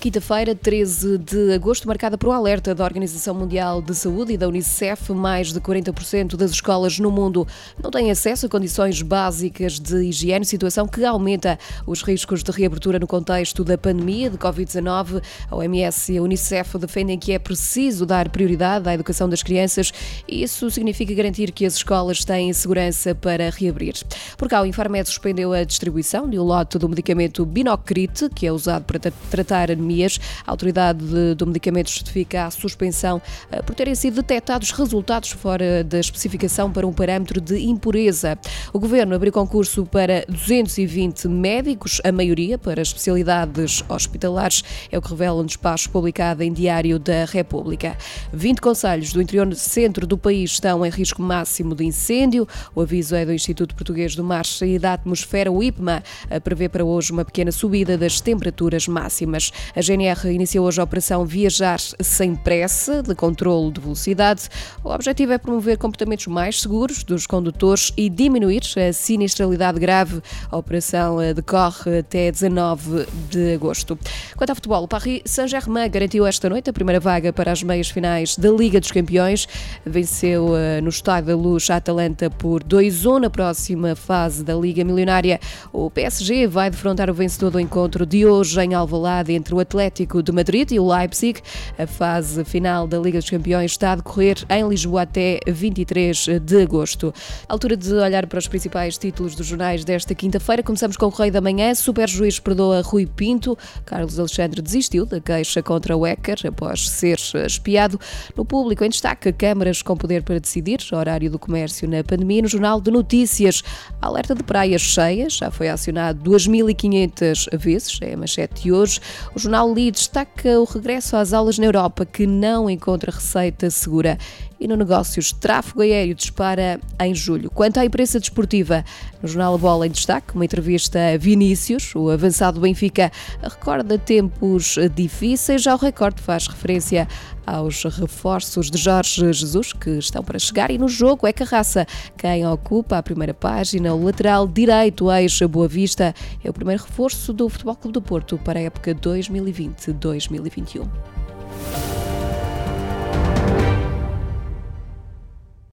Quinta-feira, 13 de agosto, marcada por um alerta da Organização Mundial de Saúde e da Unicef, mais de 40% das escolas no mundo não têm acesso a condições básicas de higiene, situação que aumenta os riscos de reabertura no contexto da pandemia de Covid-19. A OMS e a Unicef defendem que é preciso dar prioridade à educação das crianças e isso significa garantir que as escolas têm segurança para reabrir. Por cá, o Infarmed suspendeu a distribuição de um lote do medicamento Binocrite, que é usado para tratar anemia A autoridade do medicamento justifica a suspensão eh, por terem sido detectados resultados fora da especificação para um parâmetro de impureza. O governo abriu concurso para 220 médicos, a maioria para especialidades hospitalares, é o que revela um despacho publicado em Diário da República. 20 conselhos do interior centro do país estão em risco máximo de incêndio. O aviso é do Instituto Português do Mar e da Atmosfera, o IPMA, prevê para hoje uma pequena subida das temperaturas máximas. A GNR iniciou hoje a operação Viajar Sem Pressa, de controle de velocidade. O objetivo é promover comportamentos mais seguros dos condutores e diminuir a sinistralidade grave. A operação eh, decorre até 19 de agosto. Quanto ao futebol, o Paris Saint-Germain garantiu esta noite a primeira vaga para as meias finais da Liga dos Campeões. Venceu eh, no Estádio da Luz a Atalanta por 2-1 na próxima fase da Liga Milionária. O PSG vai defrontar o vencedor do encontro de hoje em Alvalade entre o Atlético de Madrid e o Leipzig. A fase final da Liga dos Campeões está a decorrer em Lisboa até 23 de agosto. altura de olhar para os principais títulos dos jornais desta quinta-feira. Começamos com o Correio da Manhã. Super Juiz perdoa Rui Pinto. Carlos Alexandre desistiu da queixa contra o Ecker após ser espiado. No público, em destaque, câmaras com poder para decidir, horário do comércio na pandemia. No Jornal de Notícias, alerta de praias cheias. Já foi acionado 2.500 vezes. É a manchete de hoje. O jornal jornal Lee destaca o regresso às aulas na Europa, que não encontra receita segura. E no negócios, tráfego aéreo dispara em julho. Quanto à imprensa desportiva, no jornal Bola em destaque, uma entrevista a Vinícius, o avançado Benfica, recorda tempos difíceis. Já o recorde faz referência aos reforços de Jorge Jesus que estão para chegar e no jogo é Carraça quem ocupa a primeira página, o lateral direito ex-Boa Vista é o primeiro reforço do Futebol Clube do Porto para a época 2020-2021.